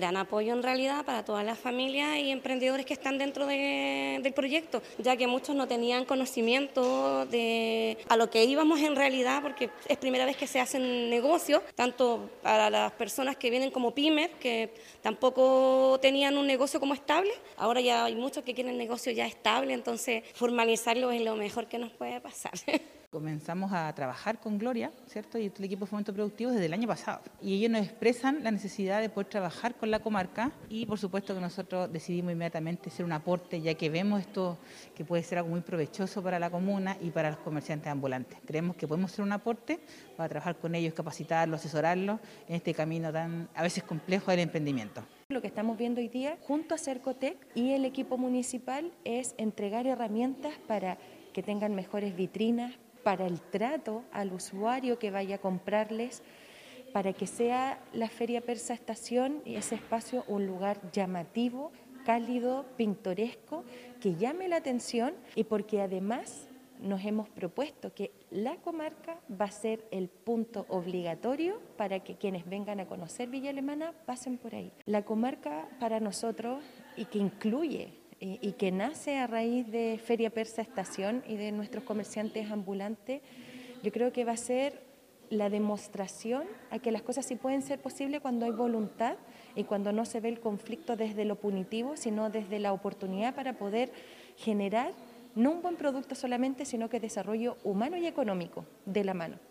gran apoyo en realidad para todas las familias y emprendedores que están dentro del proyecto, ya que muchos no tenían conocimiento de a lo que íbamos en realidad, porque es primera vez que se hacen negocios, tanto para las personas que vienen como pymes, que tampoco tenían un negocio como estable, ahora ya hay muchos que quieren negocio ya estable, entonces formalizarlo es lo mejor que nos puede pasar. Comenzamos a trabajar con Gloria, ¿cierto? Y el equipo de fomento productivo desde el año pasado. Y ellos nos expresan la necesidad de poder trabajar con la comarca y por supuesto que nosotros decidimos inmediatamente hacer un aporte, ya que vemos esto que puede ser algo muy provechoso para la comuna y para los comerciantes ambulantes. Creemos que podemos hacer un aporte para trabajar con ellos, capacitarlos, asesorarlos en este camino tan a veces complejo del emprendimiento. Lo que estamos viendo hoy día junto a Cercotec y el equipo municipal es entregar herramientas para que tengan mejores vitrinas, para el trato al usuario que vaya a comprarles, para que sea la Feria Persa Estación y ese espacio un lugar llamativo, cálido, pintoresco, que llame la atención y porque además nos hemos propuesto que la comarca va a ser el punto obligatorio para que quienes vengan a conocer Villa Alemana pasen por ahí. La comarca para nosotros y que incluye y, que nace a raíz de Feria Persa Estación y de nuestros comerciantes ambulantes, yo creo que va a ser la demostración a que las cosas sí pueden ser posibles cuando hay voluntad y cuando no se ve el conflicto desde lo punitivo, sino desde la oportunidad para poder generar no un buen producto solamente, sino que desarrollo humano y económico de la mano.